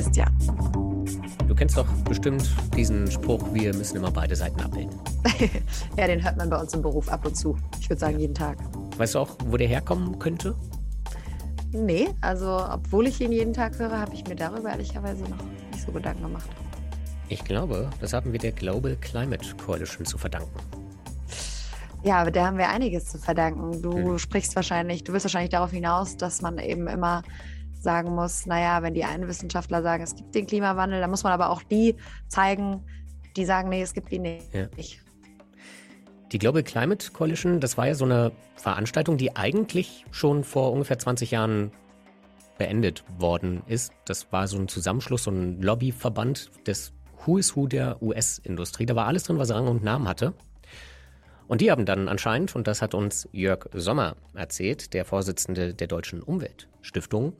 Christian. Du kennst doch bestimmt diesen Spruch, wir müssen immer beide Seiten abbilden. ja, den hört man bei uns im Beruf ab und zu. Ich würde sagen, jeden Tag. Weißt du auch, wo der herkommen könnte? Nee, also obwohl ich ihn jeden Tag höre, habe ich mir darüber ehrlicherweise noch nicht so Gedanken gemacht. Ich glaube, das haben wir der Global Climate Coalition zu verdanken. Ja, aber da haben wir einiges zu verdanken. Du hm. sprichst wahrscheinlich, du wirst wahrscheinlich darauf hinaus, dass man eben immer sagen muss, naja, wenn die einen Wissenschaftler sagen, es gibt den Klimawandel, dann muss man aber auch die zeigen, die sagen, nee, es gibt ihn nicht. Ja. Die Global Climate Coalition, das war ja so eine Veranstaltung, die eigentlich schon vor ungefähr 20 Jahren beendet worden ist. Das war so ein Zusammenschluss, so ein Lobbyverband des Who is Who der US-Industrie. Da war alles drin, was Rang und Namen hatte. Und die haben dann anscheinend, und das hat uns Jörg Sommer erzählt, der Vorsitzende der Deutschen Umweltstiftung,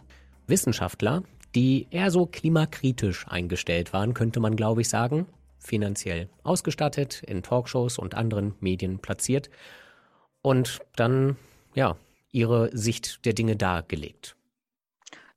Wissenschaftler, die eher so klimakritisch eingestellt waren, könnte man glaube ich sagen, finanziell ausgestattet, in Talkshows und anderen Medien platziert und dann, ja, ihre Sicht der Dinge dargelegt.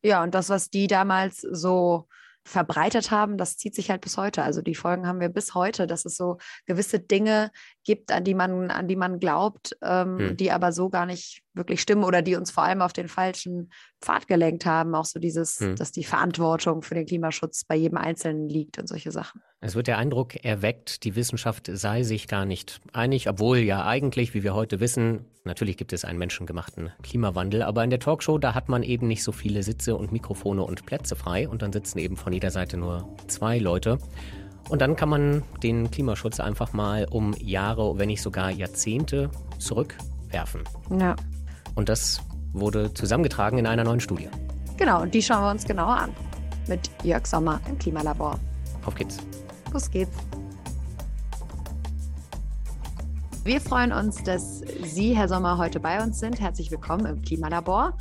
Ja, und das, was die damals so verbreitet haben, das zieht sich halt bis heute. Also die Folgen haben wir bis heute, dass es so gewisse Dinge gibt, an die man, an die man glaubt, ähm, hm. die aber so gar nicht wirklich stimmen oder die uns vor allem auf den falschen Pfad gelenkt haben. Auch so dieses, hm. dass die Verantwortung für den Klimaschutz bei jedem Einzelnen liegt und solche Sachen. Es wird der Eindruck erweckt, die Wissenschaft sei sich gar nicht einig, obwohl ja eigentlich, wie wir heute wissen, natürlich gibt es einen menschengemachten Klimawandel, aber in der Talkshow, da hat man eben nicht so viele Sitze und Mikrofone und Plätze frei und dann sitzen eben von jeder Seite nur zwei Leute. Und dann kann man den Klimaschutz einfach mal um Jahre, wenn nicht sogar Jahrzehnte zurückwerfen. Ja. Und das wurde zusammengetragen in einer neuen Studie. Genau, und die schauen wir uns genauer an. Mit Jörg Sommer im Klimalabor. Auf geht's. Los geht's. Wir freuen uns, dass Sie, Herr Sommer, heute bei uns sind. Herzlich willkommen im Klimalabor.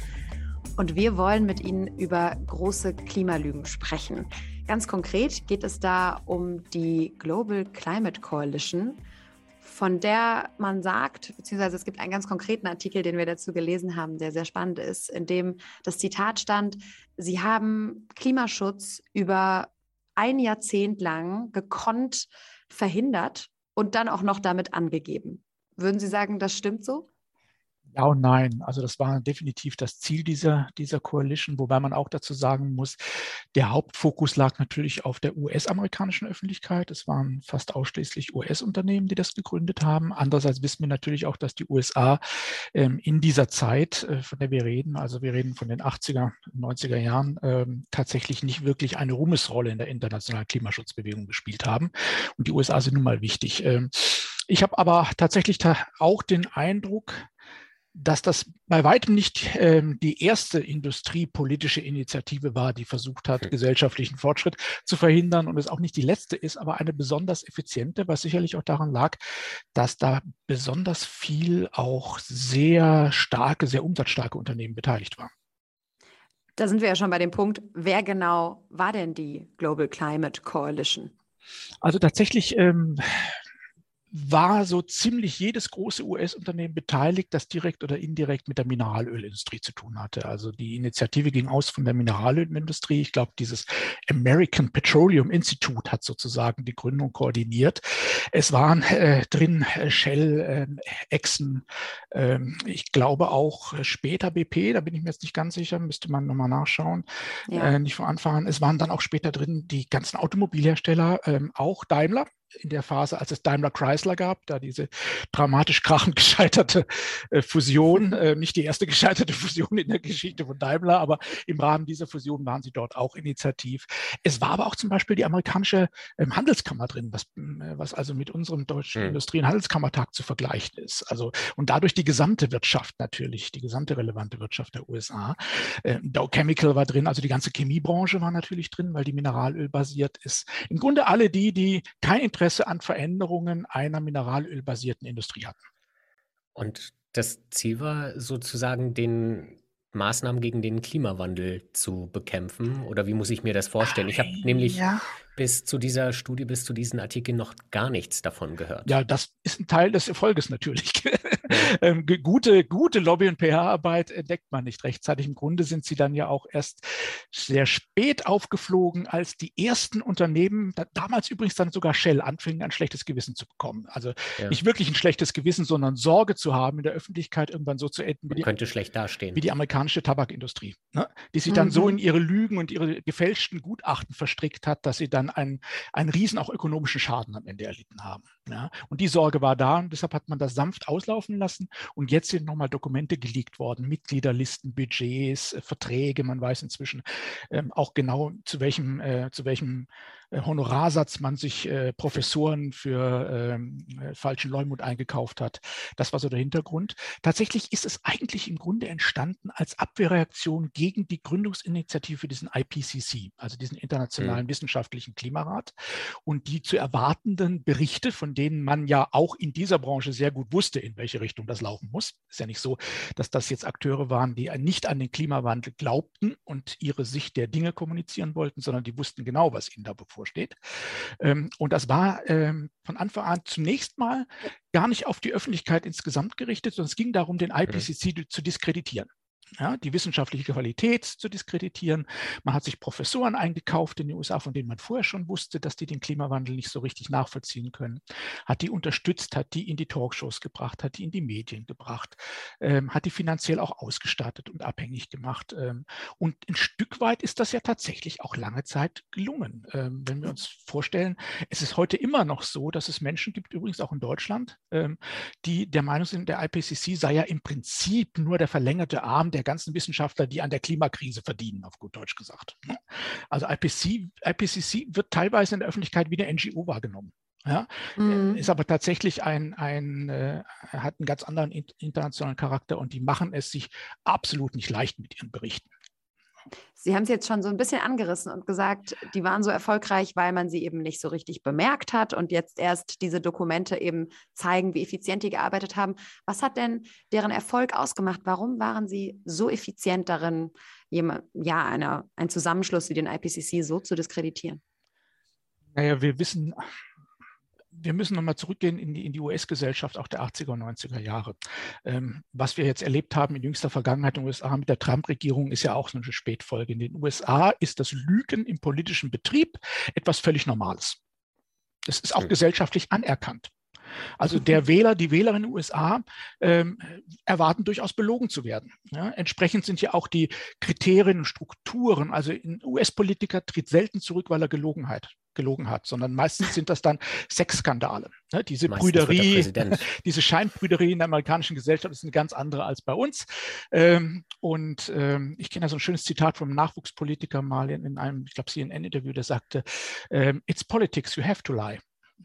Und wir wollen mit Ihnen über große Klimalügen sprechen. Ganz konkret geht es da um die Global Climate Coalition, von der man sagt, beziehungsweise es gibt einen ganz konkreten Artikel, den wir dazu gelesen haben, der sehr spannend ist, in dem das Zitat stand, Sie haben Klimaschutz über ein Jahrzehnt lang gekonnt verhindert und dann auch noch damit angegeben. Würden Sie sagen, das stimmt so? Ja und nein. Also das war definitiv das Ziel dieser, dieser Coalition, wobei man auch dazu sagen muss, der Hauptfokus lag natürlich auf der US-amerikanischen Öffentlichkeit. Es waren fast ausschließlich US-Unternehmen, die das gegründet haben. Andererseits wissen wir natürlich auch, dass die USA ähm, in dieser Zeit, äh, von der wir reden, also wir reden von den 80er, 90er Jahren, ähm, tatsächlich nicht wirklich eine Ruhmesrolle in der internationalen Klimaschutzbewegung gespielt haben. Und die USA sind nun mal wichtig. Ähm, ich habe aber tatsächlich auch den Eindruck, dass das bei weitem nicht ähm, die erste industriepolitische Initiative war, die versucht hat, gesellschaftlichen Fortschritt zu verhindern und es auch nicht die letzte ist, aber eine besonders effiziente, was sicherlich auch daran lag, dass da besonders viel auch sehr starke, sehr umsatzstarke Unternehmen beteiligt waren. Da sind wir ja schon bei dem Punkt, wer genau war denn die Global Climate Coalition? Also tatsächlich ähm, war so ziemlich jedes große US-Unternehmen beteiligt, das direkt oder indirekt mit der Mineralölindustrie zu tun hatte. Also die Initiative ging aus von der Mineralölindustrie. Ich glaube, dieses American Petroleum Institute hat sozusagen die Gründung koordiniert. Es waren äh, drin äh, Shell, äh, Exxon, äh, ich glaube auch später BP, da bin ich mir jetzt nicht ganz sicher, müsste man nochmal nachschauen, ja. Äh, nicht von Anfang an. Es waren dann auch später drin die ganzen Automobilhersteller, ähm, auch Daimler in der Phase, als es Daimler Chrysler gab, da diese dramatisch krachend gescheiterte äh, Fusion, äh, nicht die erste gescheiterte Fusion in der Geschichte von Daimler, aber im Rahmen dieser Fusion waren sie dort auch initiativ. Es war aber auch zum Beispiel die amerikanische ähm, Handelskammer drin, was, äh, was also mit unserem deutschen mhm. Industrie- und Handelskammertag zu vergleichen ist. Also und dadurch die gesamte Wirtschaft natürlich, die gesamte relevante Wirtschaft der USA. Dow Chemical war drin, also die ganze Chemiebranche war natürlich drin, weil die Mineralöl basiert ist. Im Grunde alle die, die kein Interesse Interesse an Veränderungen einer mineralölbasierten Industrie hatten. Und das Ziel war sozusagen, den Maßnahmen gegen den Klimawandel zu bekämpfen? Oder wie muss ich mir das vorstellen? Ich habe nämlich bis zu dieser Studie, bis zu diesen Artikeln noch gar nichts davon gehört. Ja, das ist ein Teil des Erfolges natürlich. ähm, gute, gute Lobby- und PR-Arbeit entdeckt man nicht rechtzeitig. Im Grunde sind sie dann ja auch erst sehr spät aufgeflogen, als die ersten Unternehmen, da, damals übrigens dann sogar Shell, anfingen, ein schlechtes Gewissen zu bekommen. Also ja. nicht wirklich ein schlechtes Gewissen, sondern Sorge zu haben, in der Öffentlichkeit irgendwann so zu enden, wie die, könnte schlecht dastehen. wie die amerikanische Tabakindustrie, ne? die sich mhm. dann so mhm. in ihre Lügen und ihre gefälschten Gutachten verstrickt hat, dass sie dann einen, einen riesen auch ökonomischen Schaden am Ende erlitten haben. Ja? Und die Sorge war da und deshalb hat man das sanft auslaufen lassen. Und jetzt sind nochmal Dokumente geleakt worden, Mitgliederlisten, Budgets, äh, Verträge. Man weiß inzwischen ähm, auch genau, zu welchem, äh, zu welchem Honorarsatz man sich äh, Professoren für ähm, äh, falschen Leumund eingekauft hat. Das war so der Hintergrund. Tatsächlich ist es eigentlich im Grunde entstanden als Abwehrreaktion gegen die Gründungsinitiative für diesen IPCC, also diesen Internationalen mhm. Wissenschaftlichen Klimarat. Und die zu erwartenden Berichte, von denen man ja auch in dieser Branche sehr gut wusste, in welche Richtung das laufen muss. Ist ja nicht so, dass das jetzt Akteure waren, die nicht an den Klimawandel glaubten und ihre Sicht der Dinge kommunizieren wollten, sondern die wussten genau, was ihnen da bevor bevorsteht. Ähm, und das war ähm, von Anfang an zunächst mal gar nicht auf die Öffentlichkeit insgesamt gerichtet, sondern es ging darum, den IPCC mhm. zu diskreditieren ja, die wissenschaftliche Qualität zu diskreditieren. Man hat sich Professoren eingekauft in den USA, von denen man vorher schon wusste, dass die den Klimawandel nicht so richtig nachvollziehen können, hat die unterstützt, hat die in die Talkshows gebracht, hat die in die Medien gebracht, ähm, hat die finanziell auch ausgestattet und abhängig gemacht. Ähm, und ein Stück weit ist das ja tatsächlich auch lange Zeit gelungen. Ähm, wenn wir uns vorstellen, es ist heute immer noch so, dass es Menschen gibt, übrigens auch in Deutschland, ähm, die der Meinung sind, der IPCC sei ja im Prinzip nur der verlängerte Arm der der ganzen Wissenschaftler, die an der Klimakrise verdienen, auf gut Deutsch gesagt. Ne? Also IPC, IPCC wird teilweise in der Öffentlichkeit wie eine NGO wahrgenommen. Ja, mhm. ist aber tatsächlich ein, ein äh, hat einen ganz anderen internationalen Charakter und die machen es sich absolut nicht leicht mit ihren Berichten. Sie haben es jetzt schon so ein bisschen angerissen und gesagt, die waren so erfolgreich, weil man sie eben nicht so richtig bemerkt hat und jetzt erst diese Dokumente eben zeigen, wie effizient die gearbeitet haben. Was hat denn deren Erfolg ausgemacht? Warum waren sie so effizient darin, ja, eine, einen Zusammenschluss wie den IPCC so zu diskreditieren? Naja, wir wissen wir müssen nochmal zurückgehen in die, in die US-Gesellschaft auch der 80er und 90er Jahre. Ähm, was wir jetzt erlebt haben in jüngster Vergangenheit in den USA mit der Trump-Regierung ist ja auch so eine Spätfolge. In den USA ist das Lügen im politischen Betrieb etwas völlig Normales. Das ist auch mhm. gesellschaftlich anerkannt. Also der Wähler, die Wähler in den USA ähm, erwarten durchaus belogen zu werden. Ja, entsprechend sind ja auch die Kriterien und Strukturen. Also ein US-Politiker tritt selten zurück, weil er Gelogenheit gelogen hat, sondern meistens sind das dann Sexskandale. Ne? Diese meistens Brüderie, diese Scheinbrüderie in der amerikanischen Gesellschaft ist eine ganz andere als bei uns. Ähm, und ähm, ich kenne da so ein schönes Zitat vom Nachwuchspolitiker mal in, in einem, ich glaube, CNN-Interview, der sagte, ähm, It's politics, you have to lie.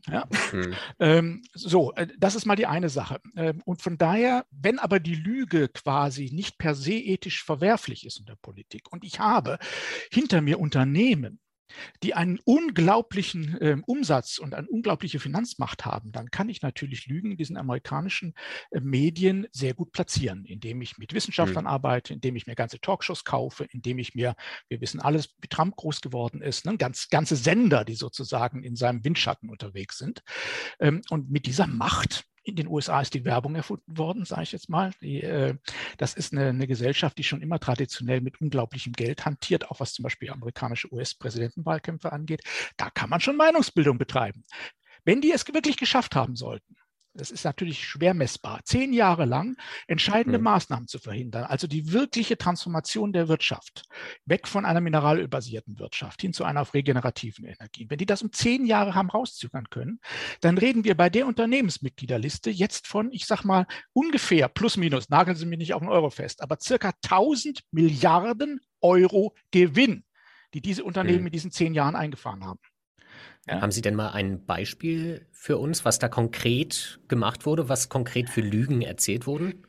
Ja? Mhm. Ähm, so, äh, das ist mal die eine Sache. Ähm, und von daher, wenn aber die Lüge quasi nicht per se ethisch verwerflich ist in der Politik und ich habe hinter mir Unternehmen, die einen unglaublichen äh, Umsatz und eine unglaubliche Finanzmacht haben, dann kann ich natürlich Lügen in diesen amerikanischen äh, Medien sehr gut platzieren, indem ich mit Wissenschaftlern mhm. arbeite, indem ich mir ganze Talkshows kaufe, indem ich mir, wir wissen alles, wie Trump groß geworden ist, ne, ganz, ganze Sender, die sozusagen in seinem Windschatten unterwegs sind. Ähm, und mit dieser Macht in den USA ist die Werbung erfunden worden, sage ich jetzt mal. Die, äh, das ist eine, eine, Gesellschaft, die schon immer traditionell mit unglaublichem Geld hantiert, auch was zum Beispiel amerikanische US-Präsidentenwahlkämpfe angeht. Da kann man schon Meinungsbildung betreiben. Wenn die es wirklich geschafft haben sollten, das ist natürlich schwer messbar, zehn Jahre lang entscheidende mhm. Maßnahmen zu verhindern, also die wirkliche Transformation der Wirtschaft, weg von einer mineralölbasierten Wirtschaft hin zu einer auf regenerativen Energien. Wenn die das um zehn Jahre haben rauszögern können, dann reden wir bei der Unternehmensmitgliederliste jetzt von, ich sag mal, ungefähr, plus minus, nageln Sie mich nicht auf den Euro fest, aber circa 1000 Milliarden Euro Gewinn, die diese Unternehmen mhm. in diesen zehn Jahren eingefahren haben. Ja. Haben Sie denn mal ein Beispiel für uns, was da konkret gemacht wurde, was konkret für Lügen erzählt wurden?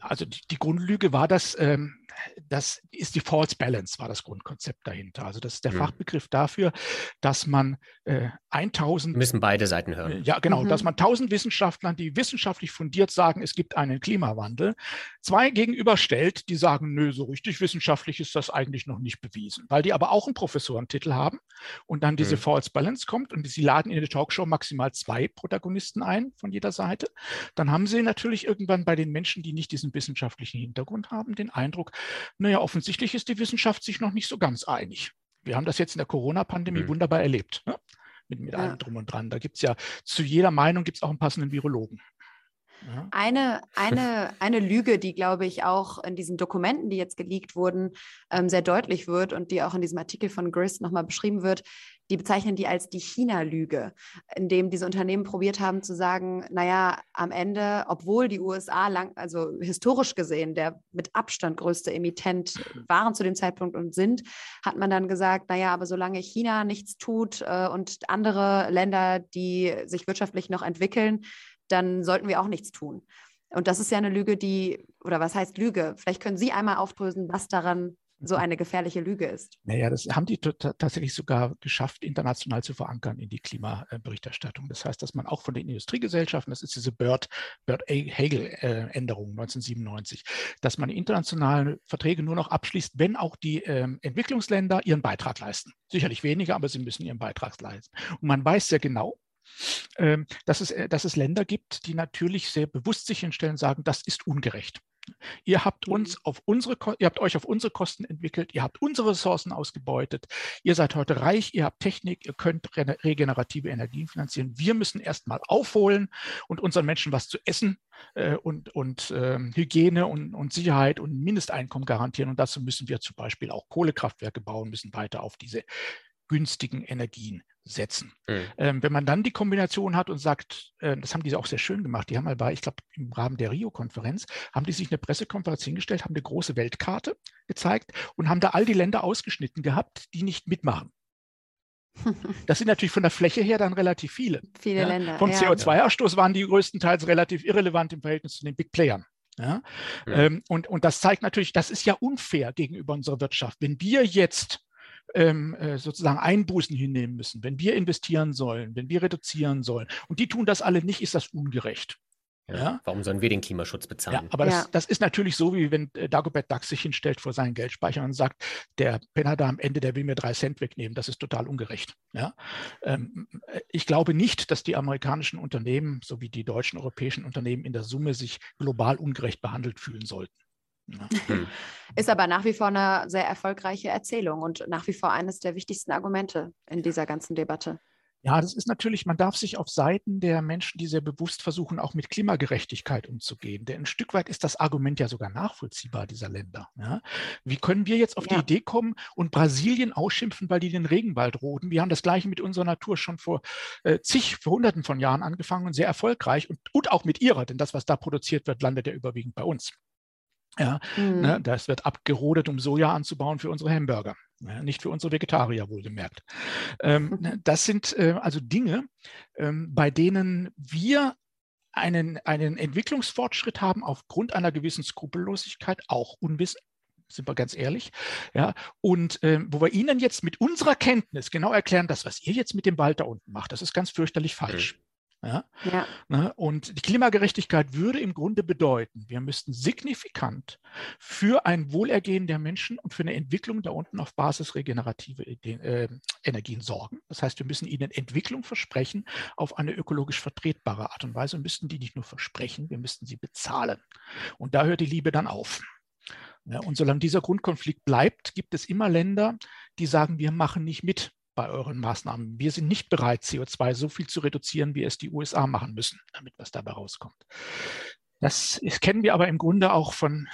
Also die, die Grundlüge war, dass ähm, das ist die False Balance, war das Grundkonzept dahinter. Also das ist der mhm. Fachbegriff dafür, dass man äh, 1000... Müssen beide Seiten hören. Äh, ja, genau, mhm. dass man 1000 Wissenschaftlern, die wissenschaftlich fundiert sagen, es gibt einen Klimawandel, zwei gegenüberstellt, die sagen, nö, so richtig wissenschaftlich ist das eigentlich noch nicht bewiesen, weil die aber auch einen Professorentitel haben und dann diese mhm. False Balance kommt und sie laden in der Talkshow maximal zwei Protagonisten ein von jeder Seite, dann haben sie natürlich irgendwann bei den Menschen, die nicht diesen wissenschaftlichen Hintergrund haben, den Eindruck, naja, offensichtlich ist die Wissenschaft sich noch nicht so ganz einig. Wir haben das jetzt in der Corona-Pandemie mhm. wunderbar erlebt. Ne? Mit, mit ja. allem drum und dran. Da gibt es ja zu jeder Meinung gibt es auch einen passenden Virologen. Ja. Eine, eine, eine Lüge, die, glaube ich, auch in diesen Dokumenten, die jetzt geleakt wurden, ähm, sehr deutlich wird und die auch in diesem Artikel von Grist nochmal beschrieben wird, die bezeichnen die als die China-Lüge, in dem diese Unternehmen probiert haben zu sagen, naja, am Ende, obwohl die USA lang, also historisch gesehen der mit Abstand größte Emittent waren zu dem Zeitpunkt und sind, hat man dann gesagt, naja, aber solange China nichts tut äh, und andere Länder, die sich wirtschaftlich noch entwickeln, dann sollten wir auch nichts tun. Und das ist ja eine Lüge, die, oder was heißt Lüge? Vielleicht können Sie einmal aufdrösen, was daran so eine gefährliche Lüge ist. Naja, das haben die tatsächlich sogar geschafft, international zu verankern in die Klimaberichterstattung. Das heißt, dass man auch von den Industriegesellschaften, das ist diese Bird, Bird Hagel-Änderung 1997, dass man internationale Verträge nur noch abschließt, wenn auch die ähm, Entwicklungsländer ihren Beitrag leisten. Sicherlich weniger, aber sie müssen ihren Beitrag leisten. Und man weiß sehr genau, dass es, äh, dass es Länder gibt, die natürlich sehr bewusst sich hinstellen und sagen, das ist ungerecht. Ihr habt uns mhm. auf unsere, ihr habt euch auf unsere Kosten entwickelt, ihr habt unsere Ressourcen ausgebeutet, ihr seid heute reich, ihr habt Technik, ihr könnt regenerative Energien finanzieren. Wir müssen erstmal aufholen und unseren Menschen was zu essen äh, und, und äh, Hygiene und, und Sicherheit und Mindesteinkommen garantieren. Und dazu müssen wir zum Beispiel auch Kohlekraftwerke bauen, müssen weiter auf diese günstigen Energien setzen. Mhm. Ähm, wenn man dann die Kombination hat und sagt, äh, das haben die auch sehr schön gemacht, die haben mal bei, ich glaube, im Rahmen der Rio-Konferenz, haben die sich eine Pressekonferenz hingestellt, haben eine große Weltkarte gezeigt und haben da all die Länder ausgeschnitten gehabt, die nicht mitmachen. Das sind natürlich von der Fläche her dann relativ viele. Viele ja? Länder. Vom ja. CO2-Ausstoß waren die größtenteils relativ irrelevant im Verhältnis zu den Big Playern. Ja? ja. Ähm, und, und das zeigt natürlich, das ist ja unfair gegenüber unserer Wirtschaft. Wenn wir jetzt ähm, äh, sozusagen Einbußen hinnehmen müssen, wenn wir investieren sollen, wenn wir reduzieren sollen. Und die tun das alle nicht, ist das ungerecht. Ja, ja. Warum sollen wir den Klimaschutz bezahlen? Ja, aber das, das, ist natürlich so, wie wenn äh, Dagobert Duck sich hinstellt vor seinen Geldspeicher und sagt, der Penner da am Ende, der will mir drei Cent wegnehmen. Das ist total ungerecht. Ja? Ähm, äh, ich glaube nicht, dass die amerikanischen Unternehmen sowie die deutschen, europäischen Unternehmen in der Summe sich global ungerecht behandelt fühlen sollten. Hm. Ist aber nach wie vor eine sehr erfolgreiche Erzählung und nach wie vor eines der wichtigsten Argumente in dieser ganzen Debatte. Ja, das ist natürlich, man darf sich auf Seiten der Menschen, die sehr bewusst versuchen, auch mit Klimagerechtigkeit umzugehen. Denn ein Stück weit ist das Argument ja sogar nachvollziehbar dieser Länder. Ja? Wie können wir jetzt auf ja. die Idee kommen und Brasilien ausschimpfen, weil die den Regenwald roden? Wir haben das Gleiche mit unserer Natur schon vor äh, zig, vor hunderten von Jahren angefangen und sehr erfolgreich und, und auch mit ihrer, denn das, was da produziert wird, landet ja überwiegend bei uns. Ja, ne, mhm. ne, das wird abgerodet, um Soja anzubauen für unsere Hamburger, ja, nicht für unsere Vegetarier wohlgemerkt. Ähm, ne, das sind äh, also Dinge, ähm, bei denen wir einen, einen Entwicklungsfortschritt haben aufgrund einer gewissen Skrupellosigkeit, auch Unwissen, sind wir ganz ehrlich. Ja, und ähm, wo wir Ihnen jetzt mit unserer Kenntnis genau erklären, das, was ihr jetzt mit dem Wald da unten macht, das ist ganz fürchterlich falsch. Mhm. Ja? ja. Ne? Und die Klimagerechtigkeit würde im Grunde bedeuten, wir müssten signifikant für ein Wohlergehen der Menschen und für eine Entwicklung da unten auf Basis regenerative äh, Energien sorgen. Das heißt, wir müssen ihnen Entwicklung versprechen auf eine ökologisch vertretbare Art und Weise und müssten die nicht nur versprechen, wir müssten sie bezahlen. Und da hört die Liebe dann auf. Ja, und solange dieser Grundkonflikt bleibt, gibt es immer Länder, die sagen, wir machen nicht mit bei euren Maßnahmen. Wir sind nicht bereit, CO2 so viel zu reduzieren, wie es die USA machen müssen, damit was dabei rauskommt. Das kennen wir aber im Grunde auch von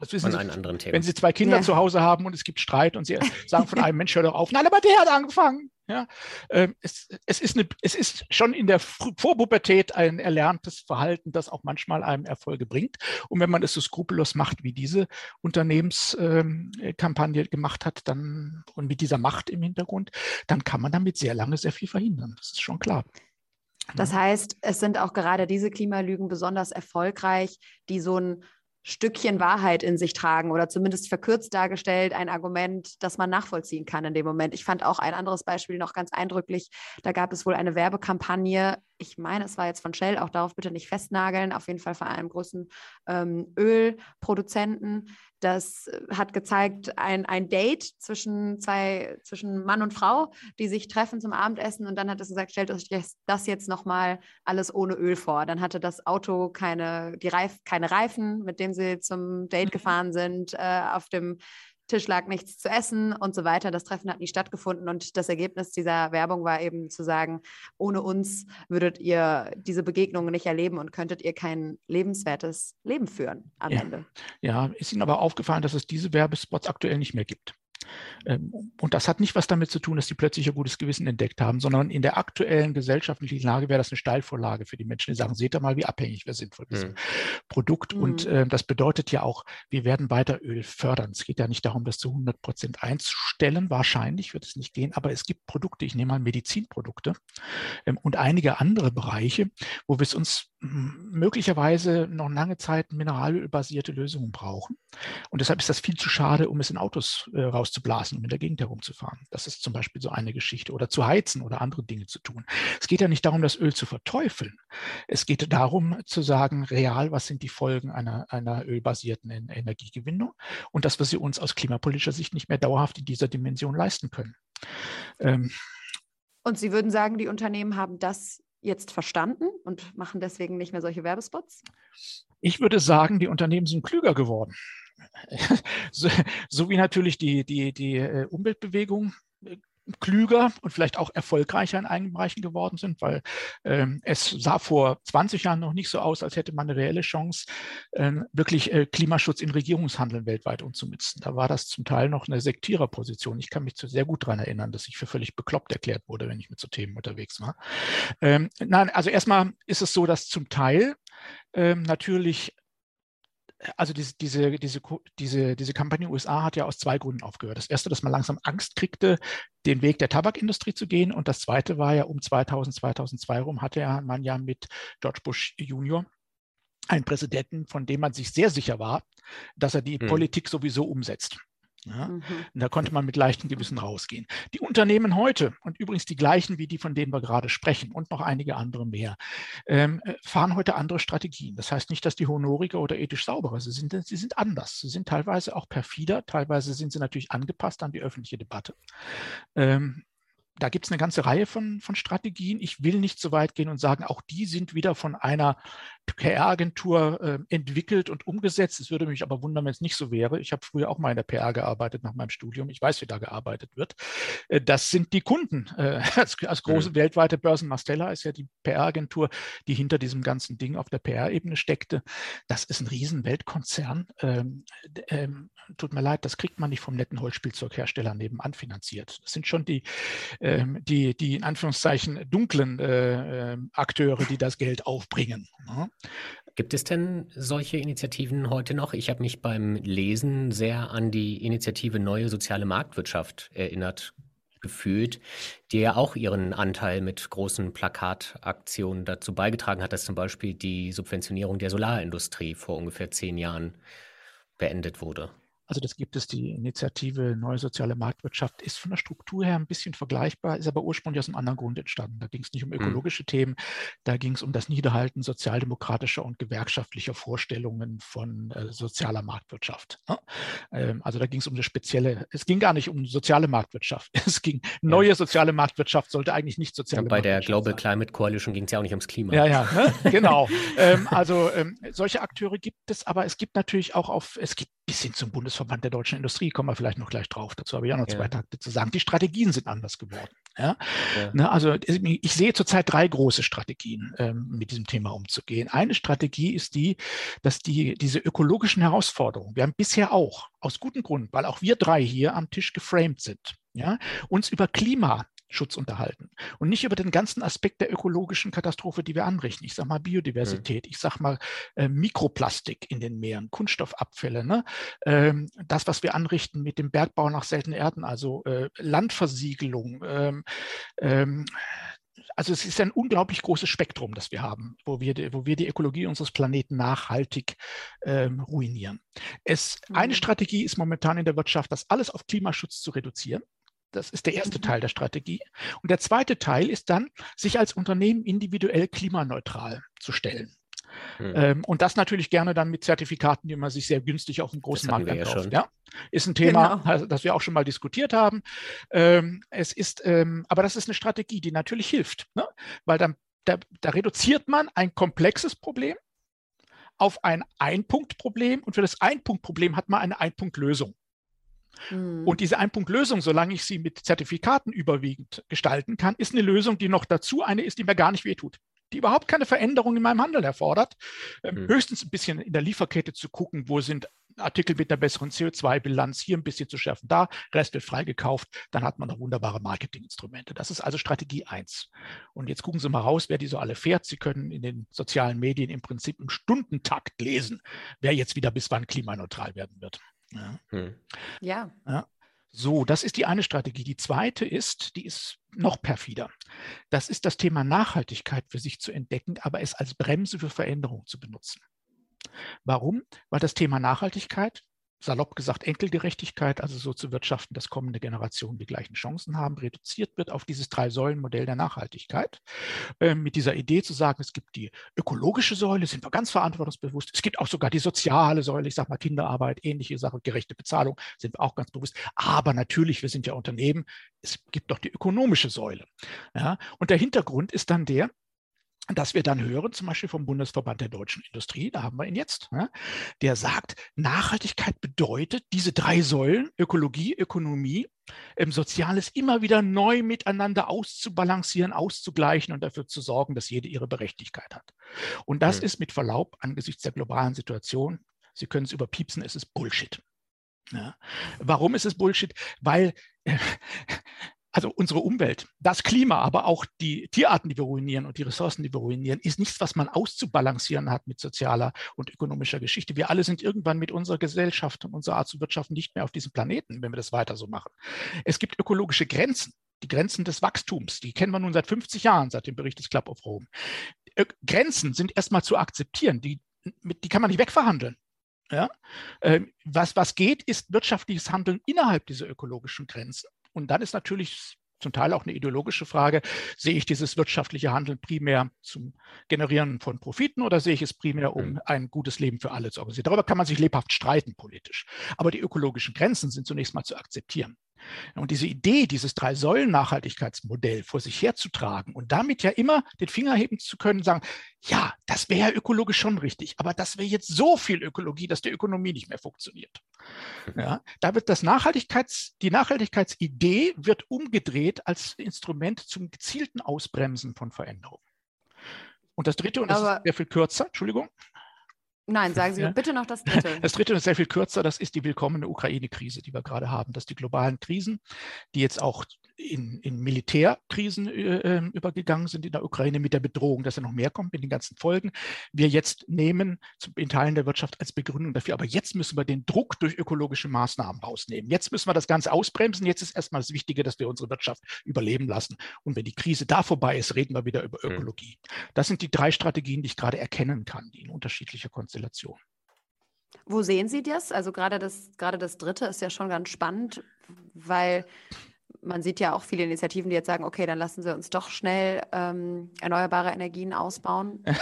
das wissen von Sie. Wenn Sie zwei Kinder ja. zu Hause haben und es gibt Streit und Sie sagen von einem Mensch, hör doch auf, nein, aber der hat angefangen. Ja, ähm, es, es, ist eine, es ist schon in der Vorpubertät ein erlerntes Verhalten, das auch manchmal einem Erfolge bringt. Und wenn man es so skrupellos macht, wie diese Unternehmenskampagne gemacht hat, dann und mit dieser Macht im Hintergrund, dann kann man damit sehr lange sehr viel verhindern. Das ist schon klar. Das heißt, es sind auch gerade diese Klimalügen besonders erfolgreich, die so ein Stückchen Wahrheit in sich tragen oder zumindest verkürzt dargestellt ein Argument, das man nachvollziehen kann in dem Moment. Ich fand auch ein anderes Beispiel noch ganz eindrücklich. Da gab es wohl eine Werbekampagne ich meine, es war jetzt von Shell, auch darauf bitte nicht festnageln, auf jeden Fall von einem großen ähm, Ölproduzenten. Das äh, hat gezeigt, ein, ein Date zwischen zwei, zwischen Mann und Frau, die sich treffen zum Abendessen und dann hat es gesagt, stellt euch das jetzt nochmal alles ohne Öl vor. Dann hatte das Auto keine, die Reif, keine Reifen, mit denen sie zum Date mhm. gefahren sind. Äh, auf dem Tisch lag nichts zu essen und so weiter. Das Treffen hat nie stattgefunden und das Ergebnis dieser Werbung war eben zu sagen, ohne uns würdet ihr diese Begegnungen nicht erleben und könntet ihr kein lebenswertes Leben führen am ja. Ende. Ja, ist Ihnen aber aufgefallen, dass es diese Werbespots aktuell nicht mehr gibt? Ähm, und das hat nicht was damit zu tun, dass die plötzlich ihr gutes Gewissen entdeckt haben, sondern in der aktuellen gesellschaftlichen Lage wäre das eine Steilvorlage für die Menschen, die sagen, seht ihr mal, wie abhängig wir sind von diesem mhm. Produkt. Und äh, das bedeutet ja auch, wir werden weiter Öl fördern. Es geht ja nicht darum, das zu 100 Prozent einzustellen. Wahrscheinlich wird es nicht gehen, aber es gibt Produkte, ich nehme mal Medizinprodukte ähm, und einige andere Bereiche, wo wir es uns möglicherweise noch lange Zeit mineralölbasierte Lösungen brauchen. Und deshalb ist das viel zu schade, um es in Autos äh, rauszublasen, um in der Gegend herumzufahren. Das ist zum Beispiel so eine Geschichte. Oder zu heizen oder andere Dinge zu tun. Es geht ja nicht darum, das Öl zu verteufeln. Es geht darum zu sagen, real, was sind die Folgen einer, einer ölbasierten Energiegewinnung und das, was wir uns aus klimapolitischer Sicht nicht mehr dauerhaft in dieser Dimension leisten können. Ähm, und Sie würden sagen, die Unternehmen haben das jetzt verstanden und machen deswegen nicht mehr solche Werbespots? Ich würde sagen, die Unternehmen sind klüger geworden. so, so, wie natürlich die, die, die äh, Umweltbewegung äh, klüger und vielleicht auch erfolgreicher in einigen Bereichen geworden sind, weil ähm, es sah vor 20 Jahren noch nicht so aus, als hätte man eine reelle Chance, ähm, wirklich äh, Klimaschutz in Regierungshandeln weltweit umzumützen. Da war das zum Teil noch eine Sektiererposition. Ich kann mich zu sehr gut daran erinnern, dass ich für völlig bekloppt erklärt wurde, wenn ich mit so Themen unterwegs war. Ähm, nein, also erstmal ist es so, dass zum Teil ähm, natürlich also diese, diese, diese, diese, diese Kampagne USA hat ja aus zwei Gründen aufgehört. Das erste, dass man langsam Angst kriegte, den Weg der Tabakindustrie zu gehen. Und das zweite war ja um 2000, 2002 rum hatte man ja mit George Bush Junior einen Präsidenten, von dem man sich sehr sicher war, dass er die hm. Politik sowieso umsetzt. Ja? Mhm. Da konnte man mit leichtem Gewissen rausgehen. Die Unternehmen heute, und übrigens die gleichen wie die, von denen wir gerade sprechen, und noch einige andere mehr, ähm, äh, fahren heute andere Strategien. Das heißt nicht, dass die honoriger oder ethisch sauberer sind. Sie sind anders. Sie sind teilweise auch perfider, teilweise sind sie natürlich angepasst an die öffentliche Debatte. Ähm, da gibt es eine ganze Reihe von, von Strategien. Ich will nicht so weit gehen und sagen, auch die sind wieder von einer PR-Agentur äh, entwickelt und umgesetzt. Es würde mich aber wundern, wenn es nicht so wäre. Ich habe früher auch mal in der PR gearbeitet nach meinem Studium. Ich weiß, wie da gearbeitet wird. Äh, das sind die Kunden. Äh, als, als, große mhm. weltweite Börsen Mastella ist ja die PR-Agentur, die hinter diesem ganzen Ding auf der PR-Ebene steckte. Das ist ein riesen Weltkonzern. Ähm, ähm, tut mir leid, das kriegt man nicht vom netten Holzspielzeughersteller nebenan finanziert. Das sind schon die, ähm, die, die in Anführungszeichen dunklen äh, ähm, Akteure, die das Geld aufbringen. Ne? Gibt es denn solche Initiativen heute noch? Ich habe mich beim Lesen sehr an die Initiative Neue Soziale Marktwirtschaft erinnert gefühlt, die ja auch ihren Anteil mit großen Plakataktionen dazu beigetragen hat, dass zum Beispiel die Subventionierung der Solarindustrie vor ungefähr zehn Jahren beendet wurde. Also das gibt es, die Initiative Neue Soziale Marktwirtschaft ist von der Struktur her ein bisschen vergleichbar, ist aber ursprünglich aus einem anderen Grund entstanden. Da ging es nicht um hm. ökologische mhm. Themen, da ging es um das Niederhalten sozialdemokratischer und gewerkschaftlicher Vorstellungen von äh, sozialer Marktwirtschaft. Ne? Ähm, also da ging es um eine spezielle, es ging gar nicht um soziale Marktwirtschaft. Es ging, neue ja. soziale Marktwirtschaft sollte eigentlich nicht soziale und bei Marktwirtschaft Bei der Global sein. Climate Coalition ging es ja auch nicht ums Klima. Ja, ja, ne? genau. ähm, also ähm, solche Akteure gibt es, aber es gibt natürlich auch auf, es gibt bis hin zum Bundesverband der deutschen Industrie, kommen wir vielleicht noch gleich drauf. Dazu habe ich auch noch ja. zwei Takte zu sagen. Die Strategien sind anders geworden. Ja? ja. Ne, also ich sehe zurzeit drei große Strategien, ähm, mit diesem Thema umzugehen. Eine Strategie ist die, dass die, diese ökologischen Herausforderungen, wir haben bisher auch, aus gutem Grund, weil auch wir drei hier am Tisch geframed sind, ja, uns über Klima Schutz unterhalten. Und nicht über den ganzen Aspekt der ökologischen Katastrophe, die wir anrichten. Ich sage mal Biodiversität, mhm. ich sage mal äh, Mikroplastik in den Meeren, Kunststoffabfälle, ne? ähm, das, was wir anrichten mit dem Bergbau nach seltenen Erden, also äh, Landversiegelung, ähm, ähm, also es ist ein unglaublich großes Spektrum, das wir haben, wo wir, die, wo wir die Ökologie unseres Planeten nachhaltig ähm, ruinieren. Es, mhm. Eine Strategie ist momentan in der Wirtschaft, das alles auf Klimaschutz zu reduzieren. Das ist der erste mhm. Teil der Strategie. Und der zweite Teil ist dann, sich als Unternehmen individuell klimaneutral zu stellen. Hm. Ähm, und das natürlich gerne dann mit Zertifikaten, die man sich sehr günstig auf dem großen Markt kauft. Ja, ist ein Thema, genau. das wir auch schon mal diskutiert haben. Ähm, es ist, ähm, aber das ist eine Strategie, die natürlich hilft, ne? weil dann da, da reduziert man ein komplexes Problem auf ein Einpunktproblem und für das Einpunktproblem hat man eine Einpunktlösung. Mhm. Und diese Einpunktlösung, solange ich sie mit Zertifikaten überwiegend gestalten kann, ist eine Lösung, die noch dazu eine ist, die mir gar nicht wehtut die überhaupt keine Veränderung in meinem Handel erfordert. Mhm. Höchstens ein bisschen in der Lieferkette zu gucken, wo sind Artikel mit einer besseren CO2-Bilanz, hier ein bisschen zu schärfen, da, Rest wird freigekauft, dann hat man noch wunderbare Marketinginstrumente. Das ist also Strategie 1. Und jetzt gucken Sie mal raus, wer die so alle fährt. Sie können in den sozialen Medien im Prinzip im Stundentakt lesen, wer jetzt wieder bis wann klimaneutral werden wird. Ja. Hm. ja. ja. So, das ist die eine Strategie. Die zweite ist, die ist noch perfider. Das ist das Thema Nachhaltigkeit für sich zu entdecken, aber es als Bremse für Veränderung zu benutzen. Warum? Weil das Thema Nachhaltigkeit salopp gesagt Enkelgerechtigkeit, also so zu wirtschaften, dass kommende Generationen die gleichen Chancen haben, reduziert wird auf dieses Drei-Säulen-Modell der Nachhaltigkeit. Äh, mit dieser Idee zu sagen, es gibt die ökologische Säule, sind wir ganz verantwortungsbewusst. Es gibt auch sogar die soziale Säule, ich sage mal Kinderarbeit, ähnliche Sachen, gerechte Bezahlung, sind wir auch ganz bewusst. Aber natürlich, wir sind ja Unternehmen, es gibt doch die ökonomische Säule. Ja? Und der Hintergrund ist dann der, dass wir dann hören, zum Beispiel vom Bundesverband der deutschen Industrie, da haben wir ihn jetzt, ne, der sagt, Nachhaltigkeit bedeutet, diese drei Säulen, Ökologie, Ökonomie, ähm, Soziales immer wieder neu miteinander auszubalancieren, auszugleichen und dafür zu sorgen, dass jede ihre Berechtigkeit hat. Und das mhm. ist mit Verlaub angesichts der globalen Situation, Sie können es überpiepsen, es ist Bullshit. Ja. Warum ist es Bullshit? Weil äh, also unsere Umwelt, das Klima, aber auch die Tierarten, die wir ruinieren und die Ressourcen, die wir ruinieren, ist nichts, was man auszubalancieren hat mit sozialer und ökonomischer Geschichte. Wir alle sind irgendwann mit unserer Gesellschaft und unserer Art zu wirtschaften nicht mehr auf diesem Planeten, wenn wir das weiter so machen. Es gibt ökologische Grenzen, die Grenzen des Wachstums, die kennen wir nun seit 50 Jahren, seit dem Bericht des Club of Rome. Grenzen sind erstmal zu akzeptieren, die, die kann man nicht wegverhandeln. Ja? Ähm, was, was geht, ist wirtschaftliches Handeln innerhalb dieser ökologischen Grenzen. Und dann ist natürlich zum Teil auch eine ideologische Frage, sehe ich dieses wirtschaftliche Handeln primär zum Generieren von Profiten oder sehe ich es primär, um mhm. ein gutes Leben für alle zu organisieren? Darüber kann man sich lebhaft streiten politisch. Aber die ökologischen Grenzen sind zunächst mal zu akzeptieren. Und diese Idee, dieses Drei-Säulen-Nachhaltigkeitsmodell vor sich herzutragen und damit ja immer den Finger heben zu können, sagen, ja, das wäre ökologisch schon richtig, aber das wäre jetzt so viel Ökologie, dass die Ökonomie nicht mehr funktioniert. Ja, da wird das Nachhaltigkeits, die Nachhaltigkeitsidee wird umgedreht als Instrument zum gezielten Ausbremsen von Veränderungen. Und das dritte, und das aber ist sehr viel kürzer, Entschuldigung. Nein, sagen Sie ja. bitte noch das dritte. Das dritte ist sehr viel kürzer, das ist die willkommene Ukraine-Krise, die wir gerade haben. Dass die globalen Krisen, die jetzt auch in, in Militärkrisen äh, ähm, übergegangen sind in der Ukraine mit der Bedrohung, dass er noch mehr kommt mit den ganzen Folgen, wir jetzt nehmen in Teilen der Wirtschaft als Begründung dafür. Aber jetzt müssen wir den Druck durch ökologische Maßnahmen rausnehmen. Jetzt müssen wir das Ganze ausbremsen. Jetzt ist erstmal das Wichtige, dass wir unsere Wirtschaft überleben lassen. Und wenn die Krise da vorbei ist, reden wir wieder über hm. Ökologie. Das sind die drei Strategien, die ich gerade erkennen kann, die in unterschiedlicher Konstellation. Wo sehen Sie das? Also gerade das, gerade das dritte ist ja schon ganz spannend, weil man sieht ja auch viele Initiativen, die jetzt sagen, okay, dann lassen Sie uns doch schnell ähm, erneuerbare Energien ausbauen.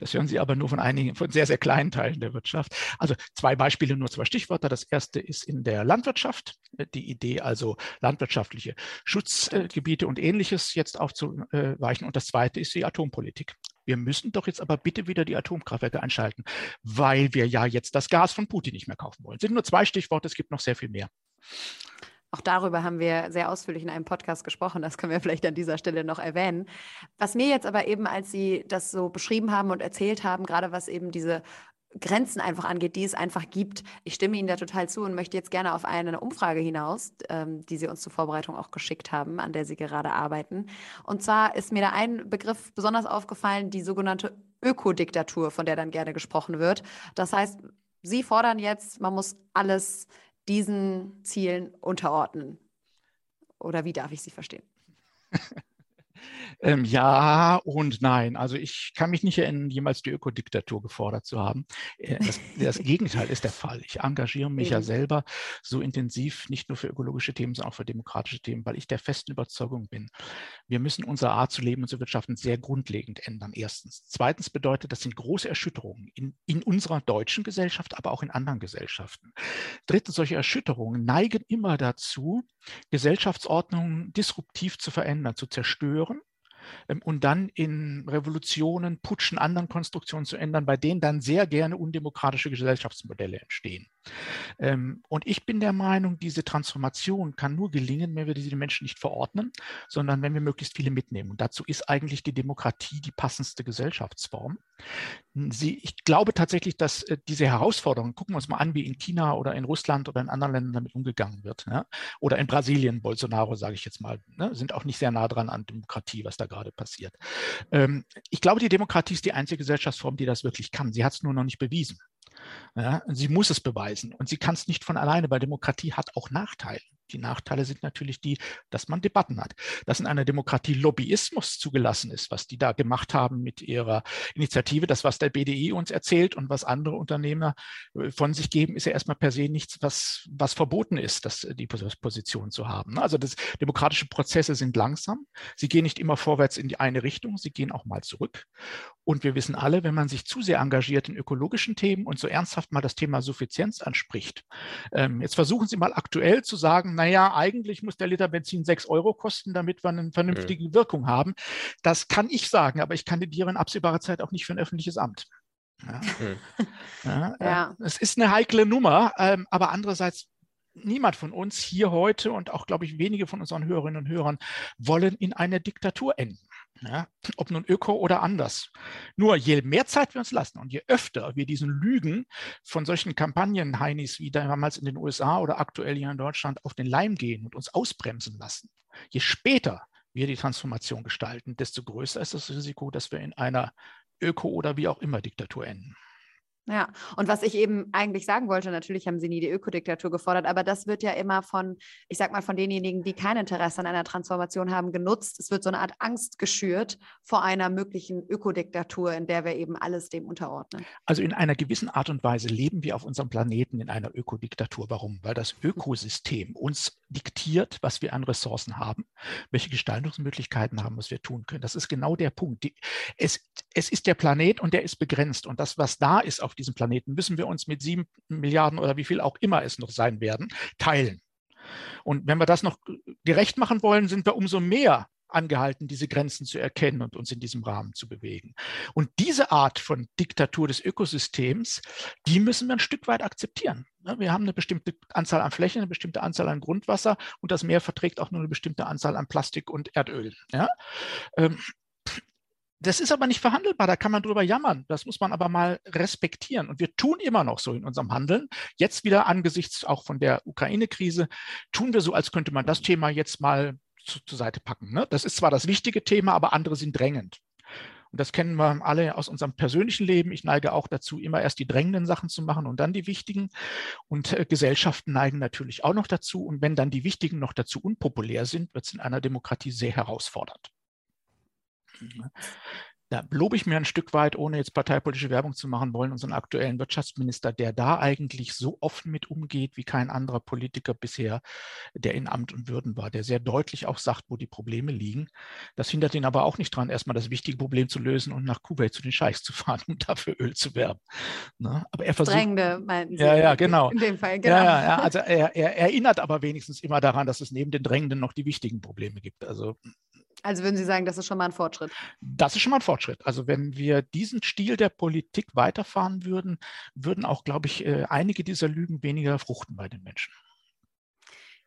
Das hören Sie aber nur von einigen, von sehr, sehr kleinen Teilen der Wirtschaft. Also zwei Beispiele, nur zwei Stichwörter. Das erste ist in der Landwirtschaft. Die Idee also landwirtschaftliche Schutzgebiete und ähnliches jetzt aufzuweichen. Und das zweite ist die Atompolitik. Wir müssen doch jetzt aber bitte wieder die Atomkraftwerke einschalten, weil wir ja jetzt das Gas von Putin nicht mehr kaufen wollen. Das sind nur zwei Stichworte, es gibt noch sehr viel mehr. Auch darüber haben wir sehr ausführlich in einem Podcast gesprochen. Das können wir vielleicht an dieser Stelle noch erwähnen. Was mir jetzt aber eben, als Sie das so beschrieben haben und erzählt haben, gerade was eben diese Grenzen einfach angeht, die es einfach gibt. Ich stimme Ihnen da total zu und möchte jetzt gerne auf eine Umfrage hinaus, ähm, die Sie uns zur Vorbereitung auch geschickt haben, an der Sie gerade arbeiten. Und zwar ist mir da ein Begriff besonders aufgefallen, die sogenannte Ökodiktatur, von der dann gerne gesprochen wird. Das heißt, Sie fordern jetzt, man muss alles diesen Zielen unterordnen? Oder wie darf ich sie verstehen? Ähm, ja und nein. Also ich kann mich nicht erinnern, jemals die Ökodiktatur gefordert zu haben. Äh, das, das, Gegenteil ist der Fall. Ich engagiere mich ja selber so intensiv, nicht nur für ökologische Themen, sondern auch für demokratische Themen, weil ich der festen Überzeugung bin, wir müssen unsere Art zu leben und zu wirtschaften sehr grundlegend ändern. Erstens. Zweitens bedeutet, das sind große Erschütterungen in, in unserer deutschen Gesellschaft, aber auch in anderen Gesellschaften. Drittens, solche Erschütterungen neigen immer dazu, Gesellschaftsordnungen disruptiv zu verändern, zu zerstören ähm, und dann in Revolutionen, Putschen, anderen Konstruktionen zu ändern, bei denen dann sehr gerne undemokratische Gesellschaftsmodelle entstehen. Ähm, und ich bin der Meinung, diese Transformation kann nur gelingen, wenn wir diese Menschen nicht verordnen, sondern wenn wir möglichst viele mitnehmen. Und dazu ist eigentlich die Demokratie die passendste Gesellschaftsform. Sie, ich glaube tatsächlich, dass äh, diese Herausforderungen, gucken wir uns mal an, wie in China oder in Russland oder in anderen Ländern damit umgegangen wird. Ne? Oder in Brasilien, Bolsonaro, sage ich jetzt mal, ne? sind auch nicht sehr nah dran an Demokratie, was da gerade passiert. Ähm, ich glaube, die Demokratie ist die einzige Gesellschaftsform, die das wirklich kann. Sie hat es nur noch nicht bewiesen. Ja, sie muss es beweisen und sie kann es nicht von alleine, weil Demokratie hat auch Nachteile. Die Nachteile sind natürlich die, dass man Debatten hat, dass in einer Demokratie Lobbyismus zugelassen ist, was die da gemacht haben mit ihrer Initiative. Das, was der BDI uns erzählt und was andere Unternehmer äh, von sich geben, ist ja erstmal per se nichts, was, was verboten ist, das, äh, die Position zu haben. Also das, demokratische Prozesse sind langsam. Sie gehen nicht immer vorwärts in die eine Richtung, sie gehen auch mal zurück. Und wir wissen alle, wenn man sich zu sehr engagiert in ökologischen Themen und so ernsthaft mal das Thema Suffizienz anspricht, ähm, jetzt versuchen Sie mal aktuell zu sagen, naja, eigentlich muss der Liter Benzin 6 Euro kosten, damit wir eine vernünftige mhm. Wirkung haben. Das kann ich sagen, aber ich kandidiere in absehbarer Zeit auch nicht für ein öffentliches Amt. Ja. Mhm. Ja, äh, ja. Es ist eine heikle Nummer, ähm, aber andererseits niemand von uns hier heute und auch, glaube ich, wenige von unseren Hörerinnen und Hörern wollen in einer Diktatur enden. Ja, ob nun öko oder anders. Nur je mehr Zeit wir uns lassen und je öfter wir diesen Lügen von solchen Kampagnen, Heinis, wie damals in den USA oder aktuell hier in Deutschland, auf den Leim gehen und uns ausbremsen lassen, je später wir die Transformation gestalten, desto größer ist das Risiko, dass wir in einer Öko- oder wie auch immer Diktatur enden. Ja, und was ich eben eigentlich sagen wollte, natürlich haben sie nie die Ökodiktatur gefordert, aber das wird ja immer von, ich sag mal, von denjenigen, die kein Interesse an einer Transformation haben, genutzt. Es wird so eine Art Angst geschürt vor einer möglichen Ökodiktatur, in der wir eben alles dem unterordnen. Also in einer gewissen Art und Weise leben wir auf unserem Planeten in einer Ökodiktatur. Warum? Weil das Ökosystem uns diktiert, was wir an Ressourcen haben, welche Gestaltungsmöglichkeiten haben, was wir tun können. Das ist genau der Punkt. Die, es, es ist der Planet und der ist begrenzt. Und das, was da ist auf diesem Planeten, müssen wir uns mit sieben Milliarden oder wie viel auch immer es noch sein werden, teilen. Und wenn wir das noch gerecht machen wollen, sind wir umso mehr angehalten, diese Grenzen zu erkennen und uns in diesem Rahmen zu bewegen. Und diese Art von Diktatur des Ökosystems, die müssen wir ein Stück weit akzeptieren. Wir haben eine bestimmte Anzahl an Flächen, eine bestimmte Anzahl an Grundwasser und das Meer verträgt auch nur eine bestimmte Anzahl an Plastik und Erdöl. Ja? Das ist aber nicht verhandelbar, da kann man drüber jammern. Das muss man aber mal respektieren. Und wir tun immer noch so in unserem Handeln. Jetzt wieder angesichts auch von der Ukraine-Krise, tun wir so, als könnte man das Thema jetzt mal zu, zur Seite packen. Ne? Das ist zwar das wichtige Thema, aber andere sind drängend. Und das kennen wir alle aus unserem persönlichen Leben. Ich neige auch dazu, immer erst die drängenden Sachen zu machen und dann die wichtigen. Und äh, Gesellschaften neigen natürlich auch noch dazu. Und wenn dann die wichtigen noch dazu unpopulär sind, wird es in einer Demokratie sehr herausfordernd. Da lobe ich mir ein Stück weit, ohne jetzt parteipolitische Werbung zu machen wollen, unseren aktuellen Wirtschaftsminister, der da eigentlich so offen mit umgeht wie kein anderer Politiker bisher, der in Amt und Würden war, der sehr deutlich auch sagt, wo die Probleme liegen. Das hindert ihn aber auch nicht dran, erstmal das wichtige Problem zu lösen und nach Kuwait zu den Scheichs zu fahren und dafür Öl zu werben. Ne? Aber er versucht. Drängende, meinten Sie. Ja, ja, genau. In dem Fall, genau. Ja, ja, also er, er erinnert aber wenigstens immer daran, dass es neben den Drängenden noch die wichtigen Probleme gibt. Also also würden Sie sagen, das ist schon mal ein Fortschritt? Das ist schon mal ein Fortschritt. Also wenn wir diesen Stil der Politik weiterfahren würden, würden auch, glaube ich, äh, einige dieser Lügen weniger fruchten bei den Menschen.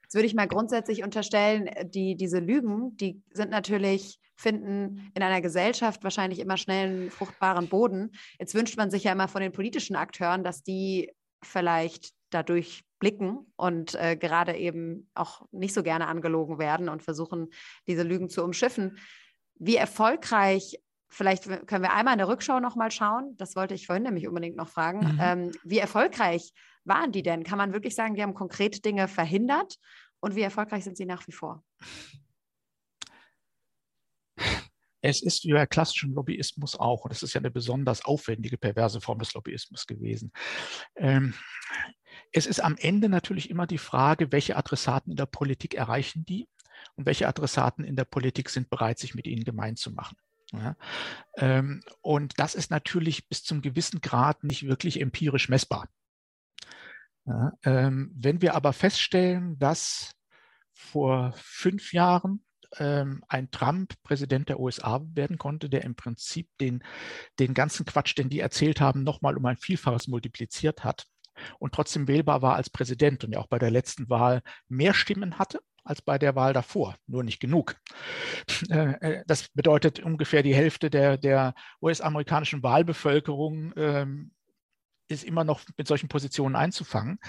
Jetzt würde ich mal grundsätzlich unterstellen, die, diese Lügen, die sind natürlich, finden in einer Gesellschaft wahrscheinlich immer schnell einen fruchtbaren Boden. Jetzt wünscht man sich ja immer von den politischen Akteuren, dass die vielleicht dadurch blicken und äh, gerade eben auch nicht so gerne angelogen werden und versuchen, diese Lügen zu umschiffen. Wie erfolgreich, vielleicht können wir einmal in der Rückschau nochmal schauen, das wollte ich vorhin nämlich unbedingt noch fragen, mhm. ähm, wie erfolgreich waren die denn? Kann man wirklich sagen, die haben konkret Dinge verhindert und wie erfolgreich sind sie nach wie vor? Es ist wie bei klassischem Lobbyismus auch, und es ist ja eine besonders aufwendige, perverse Form des Lobbyismus gewesen. Ähm, es ist am Ende natürlich immer die Frage, welche Adressaten in der Politik erreichen die und welche Adressaten in der Politik sind bereit, sich mit ihnen gemein zu machen. Ja, ähm, und das ist natürlich bis zum gewissen Grad nicht wirklich empirisch messbar. Ja, ähm, wenn wir aber feststellen, dass vor fünf Jahren ähm, ein Trump Präsident der USA werden konnte, der im Prinzip den, den ganzen Quatsch, den die erzählt haben, nochmal um ein Vielfaches multipliziert hat und trotzdem wählbar war als Präsident und ja auch bei der letzten Wahl mehr Stimmen hatte als bei der Wahl davor, nur nicht genug. Äh, äh, das bedeutet ungefähr die Hälfte der, der US-amerikanischen Wahlbevölkerung ähm, ist immer noch mit solchen Positionen einzufangen,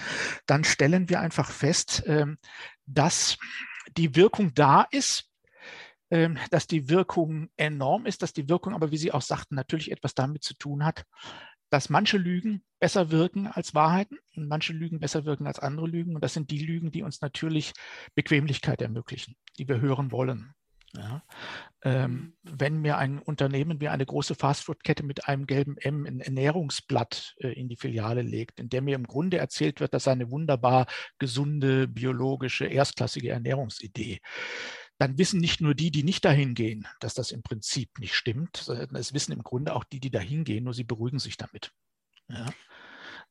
dann stellen wir einfach fest, ähm, dass die Wirkung da ist, ähm, dass die Wirkung enorm ist, dass die Wirkung aber, wie Sie auch sagten, natürlich etwas damit zu tun hat, dass manche Lügen besser wirken als Wahrheiten und manche Lügen besser wirken als andere Lügen. Und das sind die Lügen, die uns natürlich Bequemlichkeit ermöglichen, die wir hören wollen. Ja. Ähm, wenn mir ein Unternehmen wie eine große Fastfood-Kette mit einem gelben M ein Ernährungsblatt äh, in die Filiale legt, in dem mir im Grunde erzählt wird, dass eine wunderbar gesunde, biologische, erstklassige Ernährungsidee dann wissen nicht nur die, die nicht dahin gehen, dass das im Prinzip nicht stimmt, sondern es wissen im Grunde auch die, die dahin gehen, nur sie beruhigen sich damit. Ja.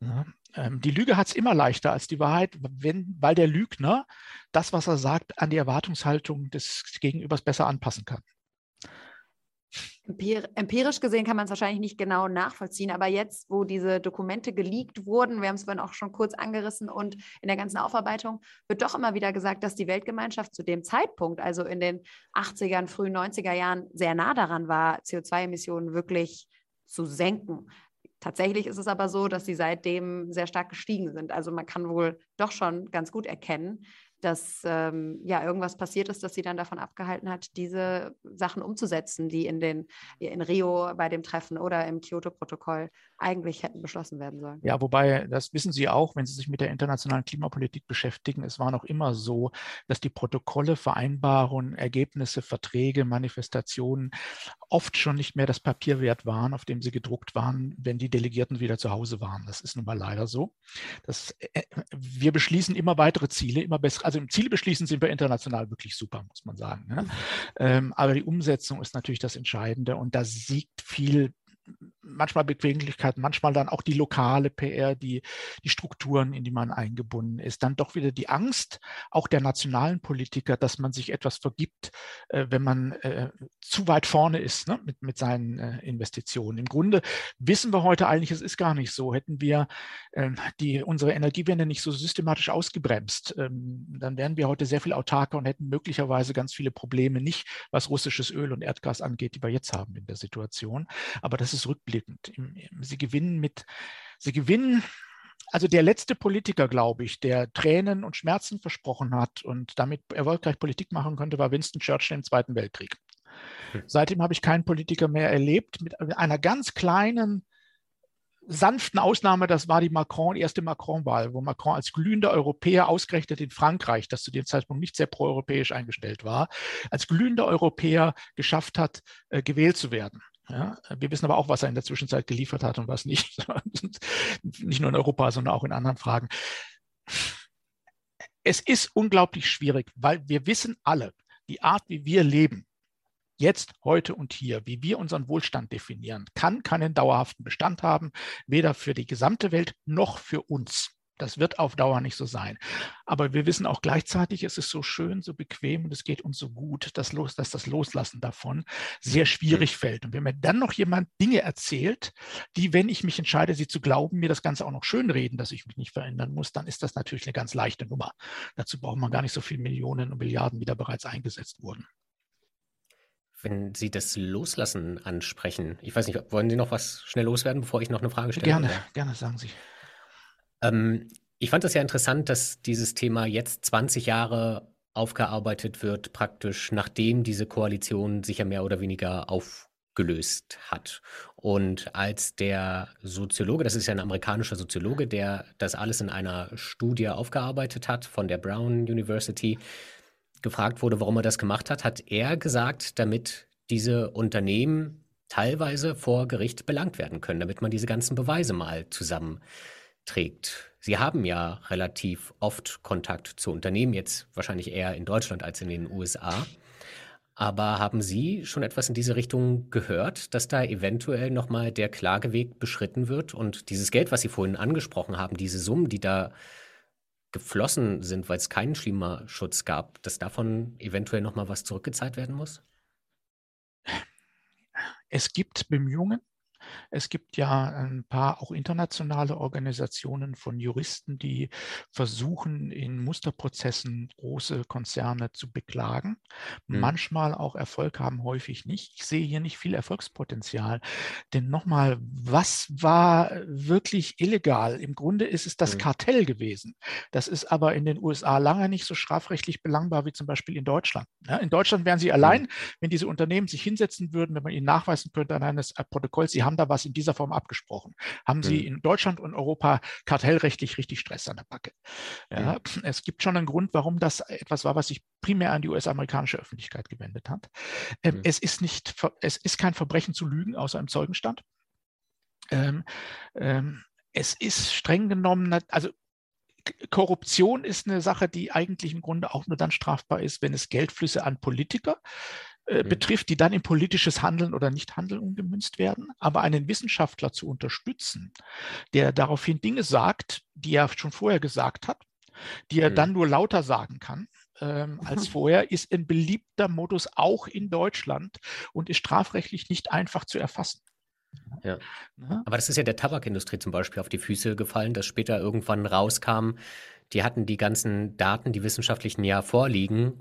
Ja. Ähm, die Lüge hat es immer leichter als die Wahrheit, wenn, weil der Lügner das, was er sagt, an die Erwartungshaltung des Gegenübers besser anpassen kann. Empirisch gesehen kann man es wahrscheinlich nicht genau nachvollziehen, aber jetzt, wo diese Dokumente geleakt wurden, wir haben es vorhin auch schon kurz angerissen und in der ganzen Aufarbeitung wird doch immer wieder gesagt, dass die Weltgemeinschaft zu dem Zeitpunkt, also in den 80ern, frühen 90er Jahren, sehr nah daran war, CO2-Emissionen wirklich zu senken. Tatsächlich ist es aber so, dass sie seitdem sehr stark gestiegen sind. Also man kann wohl doch schon ganz gut erkennen, dass ähm, ja irgendwas passiert ist, das sie dann davon abgehalten hat, diese Sachen umzusetzen, die in den in Rio bei dem Treffen oder im Kyoto-Protokoll eigentlich hätten beschlossen werden sollen. Ja, wobei das wissen Sie auch, wenn Sie sich mit der internationalen Klimapolitik beschäftigen. Es war noch immer so, dass die Protokolle, Vereinbarungen, Ergebnisse, Verträge, Manifestationen oft schon nicht mehr das Papier wert waren, auf dem sie gedruckt waren, wenn die Delegierten wieder zu Hause waren. Das ist nun mal leider so. Das, äh, wir beschließen immer weitere Ziele, immer besser also im Ziel beschließen sind wir international wirklich super, muss man sagen. Ne? Ähm, aber die Umsetzung ist natürlich das Entscheidende und da siegt viel manchmal Bequemlichkeit, manchmal dann auch die lokale PR, die, die Strukturen, in die man eingebunden ist. Dann doch wieder die Angst auch der nationalen Politiker, dass man sich etwas vergibt, äh, wenn man äh, zu weit vorne ist ne, mit, mit seinen äh, Investitionen. Im Grunde wissen wir heute eigentlich, es ist gar nicht so. Hätten wir ähm, die, unsere Energiewende nicht so systematisch ausgebremst, ähm, dann wären wir heute sehr viel autarker und hätten möglicherweise ganz viele Probleme nicht, was russisches Öl und Erdgas angeht, die wir jetzt haben in der Situation. Aber das ist rückblickend. Sie gewinnen mit, sie gewinnen also der letzte Politiker, glaube ich, der Tränen und Schmerzen versprochen hat und damit erfolgreich Politik machen konnte, war Winston Churchill im Zweiten Weltkrieg. Hm. Seitdem habe ich keinen Politiker mehr erlebt, mit einer ganz kleinen, sanften Ausnahme, das war die Macron, erste Macron-Wahl, wo Macron als glühender Europäer ausgerechnet in Frankreich, das zu dem Zeitpunkt nicht sehr proeuropäisch eingestellt war, als glühender Europäer geschafft hat, äh, gewählt zu werden. Ja, wir wissen aber auch, was er in der Zwischenzeit geliefert hat und was nicht. nicht nur in Europa, sondern auch in anderen Fragen. Es ist unglaublich schwierig, weil wir wissen alle, die Art, wie wir leben, jetzt, heute und hier, wie wir unseren Wohlstand definieren, kann keinen dauerhaften Bestand haben, weder für die gesamte Welt noch für uns. Das wird auf Dauer nicht so sein. Aber wir wissen auch gleichzeitig, es ist so schön, so bequem und es geht uns so gut, dass, los, dass das Loslassen davon sehr schwierig fällt. Und wenn mir dann noch jemand Dinge erzählt, die, wenn ich mich entscheide, sie zu glauben, mir das Ganze auch noch schönreden, dass ich mich nicht verändern muss, dann ist das natürlich eine ganz leichte Nummer. Dazu braucht man gar nicht so viele Millionen und Milliarden, wie da bereits eingesetzt wurden. Wenn Sie das Loslassen ansprechen, ich weiß nicht, wollen Sie noch was schnell loswerden, bevor ich noch eine Frage stelle? Gerne, oder? gerne, sagen Sie. Ähm, ich fand das ja interessant, dass dieses Thema jetzt 20 Jahre aufgearbeitet wird, praktisch nachdem diese Koalition sich ja mehr oder weniger aufgelöst hat. Und als der Soziologe, das ist ja ein amerikanischer Soziologe, der das alles in einer Studie aufgearbeitet hat von der Brown University, gefragt wurde, warum er das gemacht hat, hat er gesagt, damit diese Unternehmen teilweise vor Gericht belangt werden können, damit man diese ganzen Beweise mal zusammenträgt. Sie haben ja relativ oft Kontakt zu Unternehmen, jetzt wahrscheinlich eher in Deutschland als in den USA. Aber haben Sie schon etwas in diese Richtung gehört, dass da eventuell nochmal der Klageweg beschritten wird und dieses Geld, was Sie vorhin angesprochen haben, diese Summen, die da geflossen sind, weil es keinen Klimaschutz gab, dass davon eventuell nochmal was zurückgezahlt werden muss? Es gibt Bemühungen, es gibt ja ein paar auch internationale Organisationen von Juristen, die versuchen, in Musterprozessen große Konzerne zu beklagen. Mhm. Manchmal auch Erfolg haben, häufig nicht. Ich sehe hier nicht viel Erfolgspotenzial. Denn nochmal, was war wirklich illegal? Im Grunde ist es das mhm. Kartell gewesen. Das ist aber in den USA lange nicht so strafrechtlich belangbar wie zum Beispiel in Deutschland. Ja, in Deutschland wären sie allein, mhm. wenn diese Unternehmen sich hinsetzen würden, wenn man ihnen nachweisen könnte an eines Protokolls, sie haben da was in dieser Form abgesprochen. Haben Sie mhm. in Deutschland und Europa kartellrechtlich richtig Stress an der Backe? Ja, mhm. Es gibt schon einen Grund, warum das etwas war, was sich primär an die US-amerikanische Öffentlichkeit gewendet hat. Ähm, mhm. Es ist nicht, es ist kein Verbrechen zu lügen, außer im Zeugenstand. Ähm, ähm, es ist streng genommen, also Korruption ist eine Sache, die eigentlich im Grunde auch nur dann strafbar ist, wenn es Geldflüsse an Politiker äh, mhm. betrifft, die dann in politisches Handeln oder Nichthandeln umgemünzt werden. Aber einen Wissenschaftler zu unterstützen, der daraufhin Dinge sagt, die er schon vorher gesagt hat, die er mhm. dann nur lauter sagen kann, ähm, als vorher, ist ein beliebter Modus auch in Deutschland und ist strafrechtlich nicht einfach zu erfassen. Ja. Ne? Aber das ist ja der Tabakindustrie zum Beispiel auf die Füße gefallen, dass später irgendwann rauskam, die hatten die ganzen Daten, die wissenschaftlichen ja vorliegen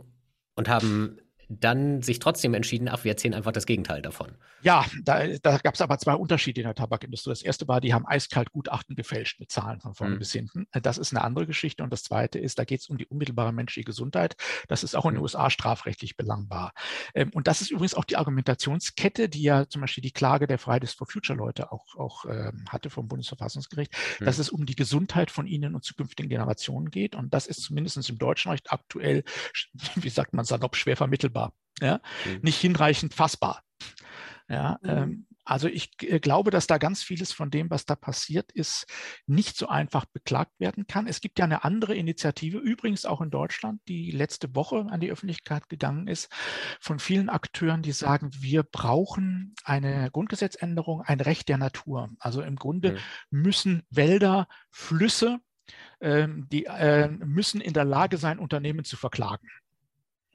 und haben dann sich trotzdem entschieden, ach, wir erzählen einfach das Gegenteil davon. Ja, da, da gab es aber zwei Unterschiede in der Tabakindustrie. Das erste war, die haben eiskalt Gutachten gefälscht mit Zahlen von vorne mhm. bis hinten. Das ist eine andere Geschichte. Und das zweite ist, da geht es um die unmittelbare menschliche Gesundheit. Das ist auch in den mhm. USA strafrechtlich belangbar. Ähm, und das ist übrigens auch die Argumentationskette, die ja zum Beispiel die Klage der Fridays for Future Leute auch, auch ähm, hatte vom Bundesverfassungsgericht, mhm. dass es um die Gesundheit von ihnen und zukünftigen Generationen geht. Und das ist zumindest im deutschen Recht aktuell, wie sagt man salopp, schwer vermittelbar vermittelbar, ja? Mhm. nicht hinreichend fassbar. Ja, mhm. ähm, also ich äh, glaube, dass da ganz vieles von dem, was da passiert ist, nicht so einfach beklagt werden kann. Es gibt ja eine andere Initiative, übrigens auch in Deutschland, die letzte Woche an die Öffentlichkeit gegangen ist, von vielen Akteuren, die sagen, wir brauchen eine Grundgesetzänderung, ein Recht der Natur. Also im Grunde mhm. müssen Wälder, Flüsse, ähm, die äh, müssen in der Lage sein, Unternehmen zu verklagen.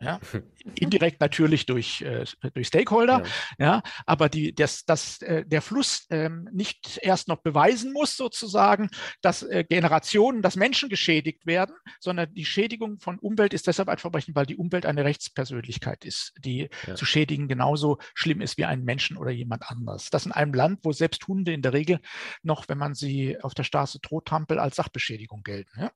Ja, indirekt natürlich durch, äh, durch Stakeholder, ja. ja, aber die, das, das, äh, der Fluss ähm, nicht erst noch beweisen muss, sozusagen, dass äh, Generationen, dass Menschen geschädigt werden, sondern die Schädigung von Umwelt ist deshalb ein Verbrechen, weil die Umwelt eine Rechtspersönlichkeit ist, die ja. zu schädigen genauso schlimm ist wie ein Menschen oder jemand anders. Das in einem Land, wo selbst Hunde in der Regel noch, wenn man sie auf der Straße trottampelt, als Sachbeschädigung gelten. Ja?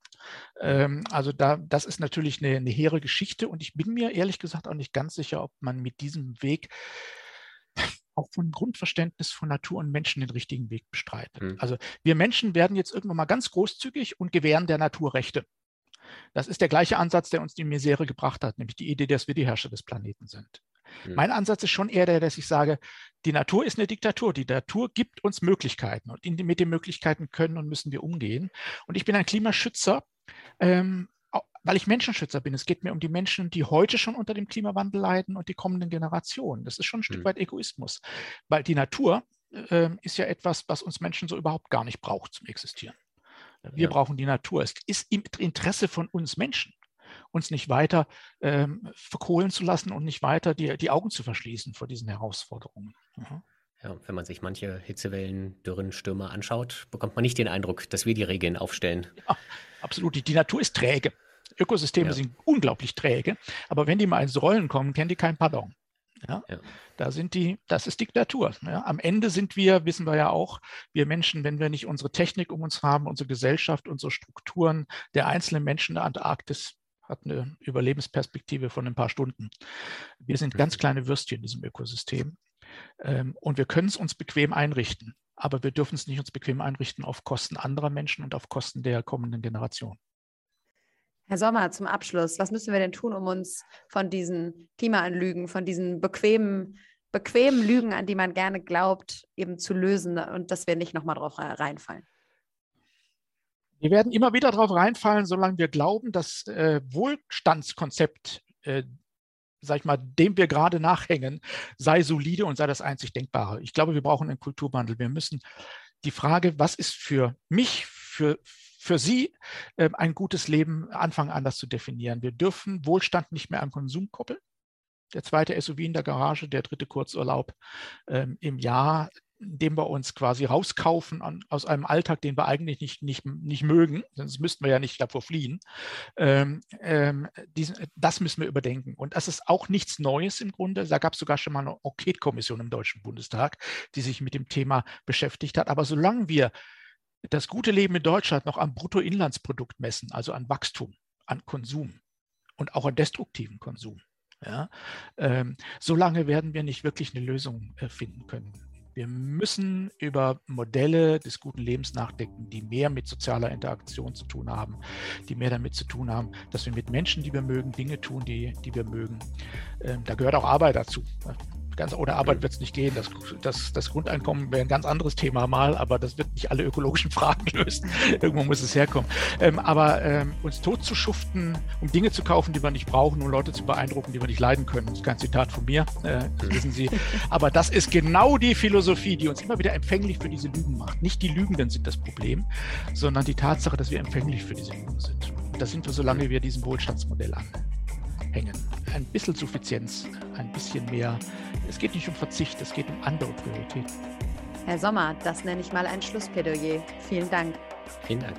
Ähm, also da, das ist natürlich eine, eine hehre Geschichte und ich bin mir ehrlich gesagt auch nicht ganz sicher, ob man mit diesem Weg auch von Grundverständnis von Natur und Menschen den richtigen Weg bestreitet. Mhm. Also wir Menschen werden jetzt irgendwann mal ganz großzügig und gewähren der Natur Rechte. Das ist der gleiche Ansatz, der uns die Misere gebracht hat, nämlich die Idee, dass wir die Herrscher des Planeten sind. Mhm. Mein Ansatz ist schon eher der, dass ich sage, die Natur ist eine Diktatur. Die Natur gibt uns Möglichkeiten und mit den Möglichkeiten können und müssen wir umgehen. Und ich bin ein Klimaschützer, ähm, weil ich Menschenschützer bin. Es geht mir um die Menschen, die heute schon unter dem Klimawandel leiden und die kommenden Generationen. Das ist schon ein Stück mhm. weit Egoismus, weil die Natur äh, ist ja etwas, was uns Menschen so überhaupt gar nicht braucht zum Existieren. Wir ja. brauchen die Natur. Es ist im Interesse von uns Menschen, uns nicht weiter ähm, verkohlen zu lassen und nicht weiter die, die Augen zu verschließen vor diesen Herausforderungen. Mhm. Ja, wenn man sich manche Hitzewellen, Dürren, Stürme anschaut, bekommt man nicht den Eindruck, dass wir die Regeln aufstellen. Ja, absolut. Die, die Natur ist träge. Ökosysteme ja. sind unglaublich träge, aber wenn die mal ins Rollen kommen, kennen die kein Pardon. Ja? ja? Da sind die, das ist Diktatur. Ja? Am Ende sind wir, wissen wir ja auch, wir Menschen, wenn wir nicht unsere Technik um uns haben, unsere Gesellschaft, unsere Strukturen, der einzelne Menschen in der Antarktis hat eine Überlebensperspektive von ein paar Stunden. Wir sind ganz kleine Würstchen in diesem Ökosystem. Ähm, und wir können es uns bequem einrichten, aber wir dürfen es nicht uns bequem einrichten auf Kosten anderer Menschen und auf Kosten der kommenden Generation. Herr Sommer, zum Abschluss, was müssen wir denn tun, um uns von diesen Klimaanlügen, von diesen bequemen bequemen Lügen, an die man gerne glaubt, eben zu lösen und dass wir nicht nochmal drauf reinfallen? Wir werden immer wieder darauf reinfallen, solange wir glauben, das äh, Wohlstandskonzept, äh, sag ich mal, dem wir gerade nachhängen, sei solide und sei das einzig Denkbare. Ich glaube, wir brauchen einen Kulturwandel. Wir müssen die Frage, was ist für mich, für, für Sie äh, ein gutes Leben, anfangen anders zu definieren. Wir dürfen Wohlstand nicht mehr an Konsum koppeln der zweite SUV in der Garage, der dritte Kurzurlaub ähm, im Jahr indem wir uns quasi rauskaufen aus einem Alltag, den wir eigentlich nicht, nicht, nicht mögen, sonst müssten wir ja nicht davor fliehen. Ähm, ähm, das müssen wir überdenken. Und das ist auch nichts Neues im Grunde. Da gab es sogar schon mal eine Enquete-Kommission im Deutschen Bundestag, die sich mit dem Thema beschäftigt hat. Aber solange wir das gute Leben in Deutschland noch am Bruttoinlandsprodukt messen, also an Wachstum, an Konsum und auch an destruktiven Konsum, ja, ähm, solange werden wir nicht wirklich eine Lösung äh, finden können. Wir müssen über Modelle des guten Lebens nachdenken, die mehr mit sozialer Interaktion zu tun haben, die mehr damit zu tun haben, dass wir mit Menschen, die wir mögen, Dinge tun, die, die wir mögen. Ähm, da gehört auch Arbeit dazu. Ganz ohne Arbeit wird es nicht gehen. Das, das, das Grundeinkommen wäre ein ganz anderes Thema mal, aber das wird nicht alle ökologischen Fragen lösen. Irgendwo muss es herkommen. Ähm, aber ähm, uns tot zu schuften, um Dinge zu kaufen, die wir nicht brauchen, um Leute zu beeindrucken, die wir nicht leiden können, das ist kein Zitat von mir, äh, das wissen Sie. Aber das ist genau die Philosophie, die uns immer wieder empfänglich für diese Lügen macht. Nicht die Lügenden sind das Problem, sondern die Tatsache, dass wir empfänglich für diese Lügen sind. Und das sind wir, solange wir diesem Wohlstandsmodell an hängen. Ein bisschen Suffizienz, ein bisschen mehr. Es geht nicht um Verzicht, es geht um andere Prioritäten. Herr Sommer, das nenne ich mal ein Schlussplädoyer. Vielen Dank. Vielen Dank.